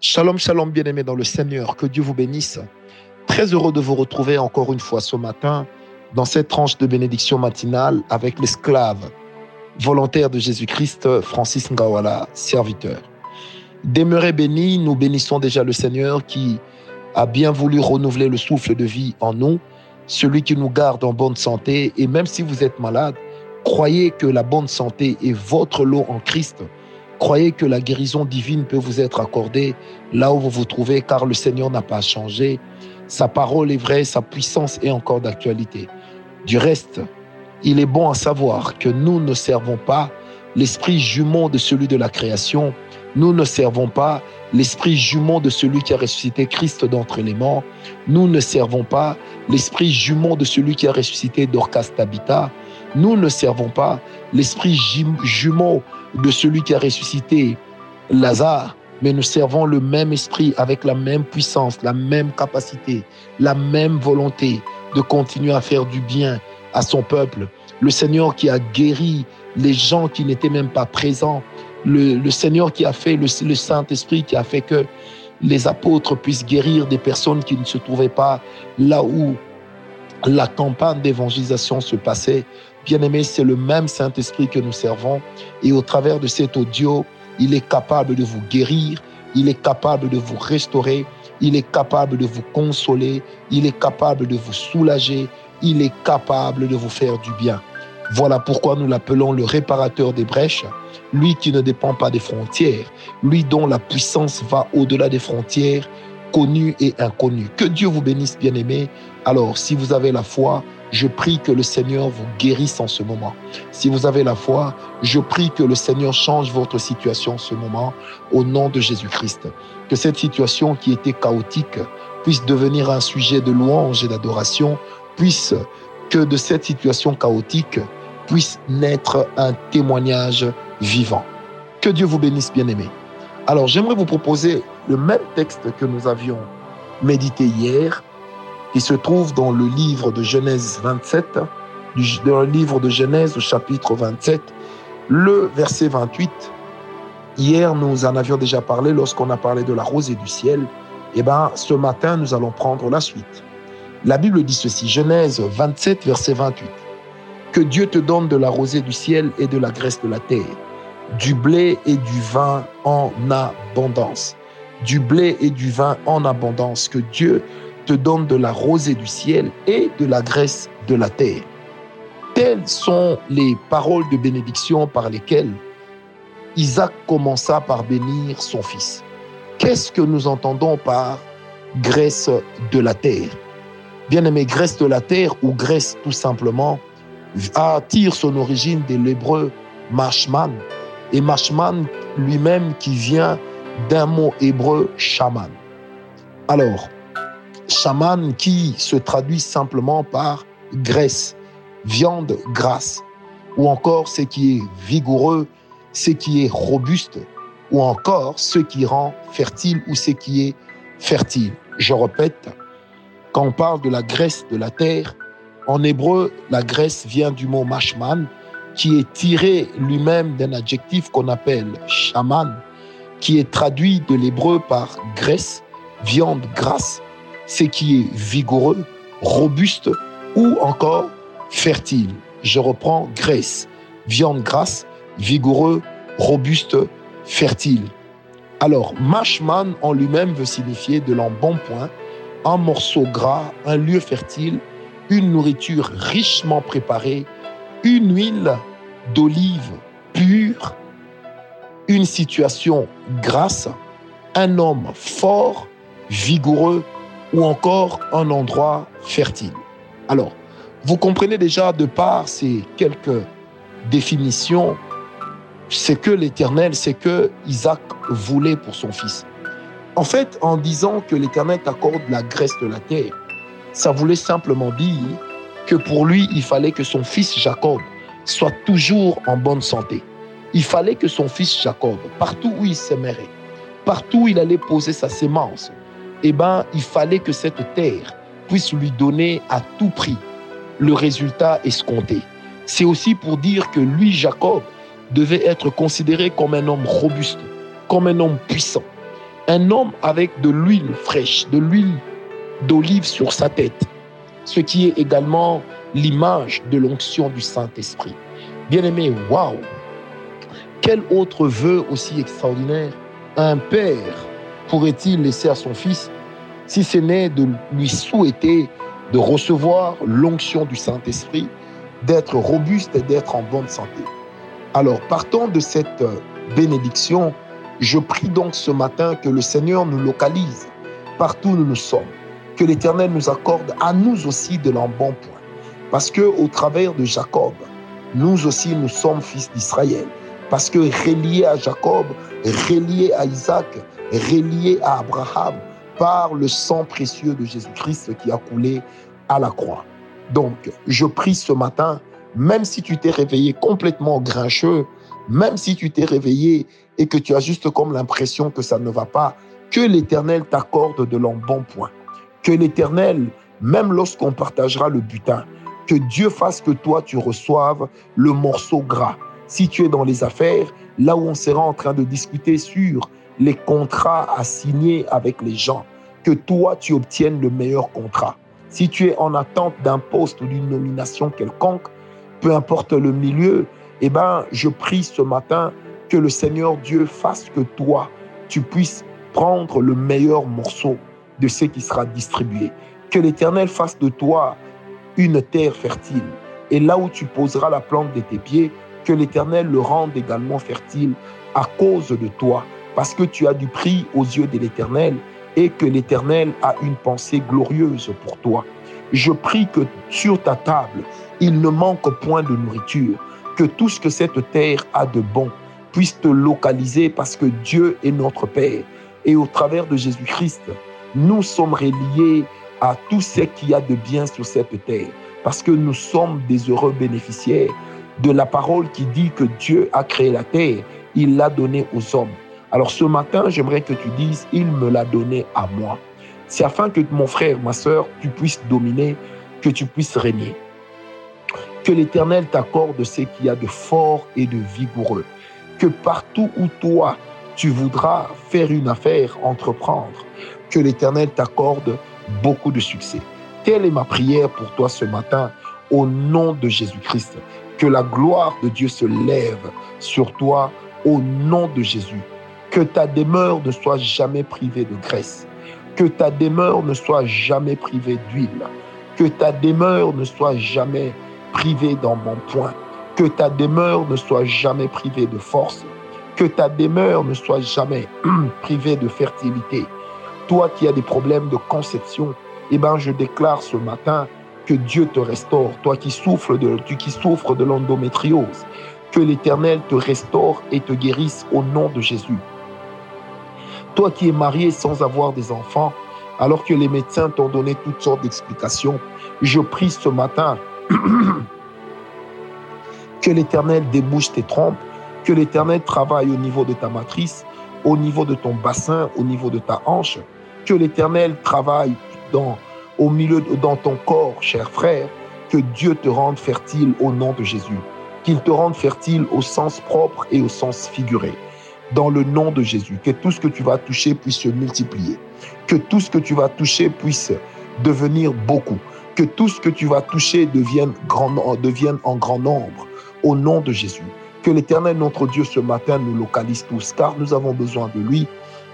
Shalom, shalom, bien-aimés dans le Seigneur. Que Dieu vous bénisse. Très heureux de vous retrouver encore une fois ce matin dans cette tranche de bénédiction matinale avec l'esclave volontaire de Jésus-Christ, Francis Ngawala, serviteur. Demeurez bénis, nous bénissons déjà le Seigneur qui a bien voulu renouveler le souffle de vie en nous, celui qui nous garde en bonne santé. Et même si vous êtes malade, croyez que la bonne santé est votre lot en Christ Croyez que la guérison divine peut vous être accordée là où vous vous trouvez, car le Seigneur n'a pas changé. Sa parole est vraie, sa puissance est encore d'actualité. Du reste, il est bon à savoir que nous ne servons pas l'esprit jumeau de celui de la création, nous ne servons pas l'esprit jumeau de celui qui a ressuscité Christ d'entre les morts, nous ne servons pas l'esprit jumeau de celui qui a ressuscité Dorcas Tabitha, nous ne servons pas l'esprit jumeau de celui qui a ressuscité Lazare, mais nous servons le même esprit avec la même puissance, la même capacité, la même volonté de continuer à faire du bien à son peuple. Le Seigneur qui a guéri les gens qui n'étaient même pas présents. Le, Seigneur qui a fait, le, Saint-Esprit qui a fait que les apôtres puissent guérir des personnes qui ne se trouvaient pas là où la campagne d'évangélisation se passait. Bien-aimé, c'est le même Saint-Esprit que nous servons. Et au travers de cet audio, il est capable de vous guérir, il est capable de vous restaurer, il est capable de vous consoler, il est capable de vous soulager, il est capable de vous faire du bien. Voilà pourquoi nous l'appelons le réparateur des brèches, lui qui ne dépend pas des frontières, lui dont la puissance va au-delà des frontières, connues et inconnues. Que Dieu vous bénisse, bien-aimés. Alors, si vous avez la foi, je prie que le Seigneur vous guérisse en ce moment. Si vous avez la foi, je prie que le Seigneur change votre situation en ce moment au nom de Jésus-Christ. Que cette situation qui était chaotique puisse devenir un sujet de louange et d'adoration, puisse que de cette situation chaotique puisse naître un témoignage vivant. Que Dieu vous bénisse, bien-aimés. Alors, j'aimerais vous proposer le même texte que nous avions médité hier, qui se trouve dans le livre de Genèse 27, dans le livre de Genèse au chapitre 27, le verset 28. Hier, nous en avions déjà parlé lorsqu'on a parlé de la rosée du ciel. Eh bien, ce matin, nous allons prendre la suite. La Bible dit ceci, Genèse 27, verset 28. Que Dieu te donne de la rosée du ciel et de la graisse de la terre, du blé et du vin en abondance. Du blé et du vin en abondance. Que Dieu te donne de la rosée du ciel et de la graisse de la terre. Telles sont les paroles de bénédiction par lesquelles Isaac commença par bénir son fils. Qu'est-ce que nous entendons par graisse de la terre? Bien aimé, graisse de la terre ou graisse tout simplement attire son origine de l'hébreu mashman et mashman lui-même qui vient d'un mot hébreu shaman. Alors, shaman qui se traduit simplement par graisse, viande grasse, ou encore ce qui est vigoureux, ce qui est robuste, ou encore ce qui rend fertile ou ce qui est fertile. Je répète, quand on parle de la graisse de la terre, en hébreu, la graisse vient du mot mashman, qui est tiré lui-même d'un adjectif qu'on appelle shaman, qui est traduit de l'hébreu par graisse, viande grasse, ce qui est vigoureux, robuste ou encore fertile. Je reprends graisse, viande grasse, vigoureux, robuste, fertile. Alors, mashman en lui-même veut signifier de l'embonpoint, un morceau gras, un lieu fertile, une nourriture richement préparée, une huile d'olive pure, une situation grasse, un homme fort, vigoureux, ou encore un endroit fertile. Alors, vous comprenez déjà de par ces quelques définitions, c'est que l'Éternel, c'est que Isaac voulait pour son fils. En fait, en disant que l'Éternel t'accorde la graisse de la terre, ça voulait simplement dire que pour lui, il fallait que son fils Jacob soit toujours en bonne santé. Il fallait que son fils Jacob, partout où il s'aimerait, partout où il allait poser sa sémence, eh ben, il fallait que cette terre puisse lui donner à tout prix le résultat escompté. C'est aussi pour dire que lui, Jacob, devait être considéré comme un homme robuste, comme un homme puissant. un homme avec de l'huile fraîche, de l'huile d'olive sur sa tête, ce qui est également l'image de l'onction du Saint-Esprit. Bien-aimé, waouh Quel autre vœu aussi extraordinaire? Un père pourrait-il laisser à son fils si ce n'est de lui souhaiter de recevoir l'onction du Saint-Esprit, d'être robuste et d'être en bonne santé? Alors, partant de cette bénédiction, je prie donc ce matin que le Seigneur nous localise partout où nous sommes, que l'Éternel nous accorde à nous aussi de l'embonpoint. Parce que au travers de Jacob, nous aussi nous sommes fils d'Israël. Parce que reliés à Jacob, reliés à Isaac, reliés à Abraham par le sang précieux de Jésus-Christ qui a coulé à la croix. Donc, je prie ce matin, même si tu t'es réveillé complètement grincheux, même si tu t'es réveillé et que tu as juste comme l'impression que ça ne va pas, que l'Éternel t'accorde de l'embonpoint. Que l'Éternel, même lorsqu'on partagera le butin, que Dieu fasse que toi tu reçoives le morceau gras. Si tu es dans les affaires, là où on sera en train de discuter sur les contrats à signer avec les gens, que toi tu obtiennes le meilleur contrat. Si tu es en attente d'un poste ou d'une nomination quelconque, peu importe le milieu, eh ben, je prie ce matin que le Seigneur Dieu fasse que toi, tu puisses prendre le meilleur morceau de ce qui sera distribué. Que l'Éternel fasse de toi une terre fertile. Et là où tu poseras la plante de tes pieds, que l'Éternel le rende également fertile à cause de toi, parce que tu as du prix aux yeux de l'Éternel et que l'Éternel a une pensée glorieuse pour toi. Je prie que sur ta table, il ne manque point de nourriture, que tout ce que cette terre a de bon puisse te localiser parce que Dieu est notre Père. Et au travers de Jésus-Christ, nous sommes reliés à tout ce qu'il y a de bien sur cette terre, parce que nous sommes des heureux bénéficiaires de la parole qui dit que Dieu a créé la terre, il l'a donnée aux hommes. Alors ce matin, j'aimerais que tu dises, il me l'a donné à moi. C'est afin que mon frère, ma soeur, tu puisses dominer, que tu puisses régner. Que l'Éternel t'accorde ce qu'il y a de fort et de vigoureux. Que partout où toi, tu voudras faire une affaire, entreprendre, que l'Éternel t'accorde beaucoup de succès. Telle est ma prière pour toi ce matin, au nom de Jésus-Christ. Que la gloire de Dieu se lève sur toi, au nom de Jésus. Que ta demeure ne soit jamais privée de graisse. Que ta demeure ne soit jamais privée d'huile. Que ta demeure ne soit jamais privée dans mon point. Que ta demeure ne soit jamais privée de force. Que ta demeure ne soit jamais privée de fertilité. Toi qui as des problèmes de conception, eh ben, je déclare ce matin que Dieu te restaure. Toi qui souffres de, qui souffres de l'endométriose, que l'Éternel te restaure et te guérisse au nom de Jésus. Toi qui es marié sans avoir des enfants, alors que les médecins t'ont donné toutes sortes d'explications, je prie ce matin que l'Éternel débouche tes trompes, que l'Éternel travaille au niveau de ta matrice, au niveau de ton bassin, au niveau de ta hanche, que l'Éternel travaille dans, au milieu, dans ton corps, cher frère, que Dieu te rende fertile au nom de Jésus, qu'il te rende fertile au sens propre et au sens figuré dans le nom de Jésus. Que tout ce que tu vas toucher puisse se multiplier. Que tout ce que tu vas toucher puisse devenir beaucoup. Que tout ce que tu vas toucher devienne, grand, en grand nombre. Au nom de Jésus. Que l'Éternel, notre Dieu, ce matin nous localise tous, car nous avons besoin de lui.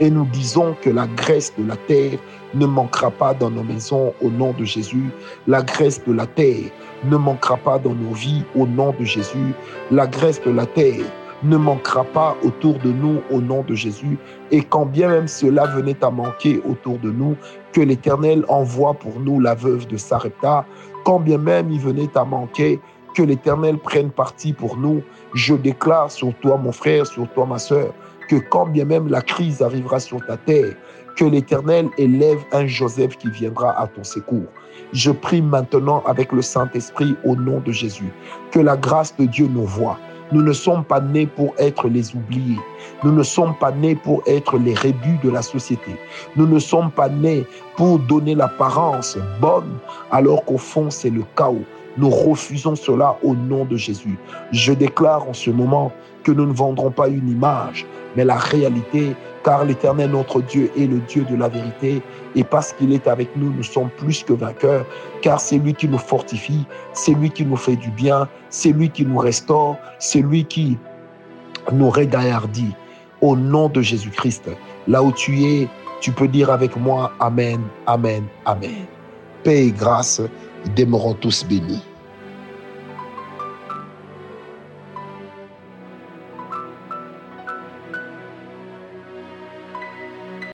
Et nous disons que la graisse de la terre ne manquera pas dans nos maisons au nom de Jésus. La graisse de la terre ne manquera pas dans nos vies au nom de Jésus. La graisse de la terre ne manquera pas autour de nous au nom de Jésus. Et quand bien même cela venait à manquer autour de nous, que l'Éternel envoie pour nous la veuve de Sarepta, quand bien même il venait à manquer, que l'Éternel prenne parti pour nous. Je déclare sur toi, mon frère, sur toi, ma soeur, que quand bien même la crise arrivera sur ta terre, que l'Éternel élève un Joseph qui viendra à ton secours. Je prie maintenant avec le Saint-Esprit au nom de Jésus, que la grâce de Dieu nous voie, nous ne sommes pas nés pour être les oubliés. Nous ne sommes pas nés pour être les rébus de la société. Nous ne sommes pas nés pour donner l'apparence bonne alors qu'au fond c'est le chaos. Nous refusons cela au nom de Jésus. Je déclare en ce moment que nous ne vendrons pas une image, mais la réalité, car l'Éternel notre Dieu est le Dieu de la vérité, et parce qu'il est avec nous, nous sommes plus que vainqueurs, car c'est lui qui nous fortifie, c'est lui qui nous fait du bien, c'est lui qui nous restaure, c'est lui qui nous régaillardit. Au nom de Jésus-Christ, là où tu es, tu peux dire avec moi Amen, Amen, Amen. Paix et grâce demeurons tous bénis.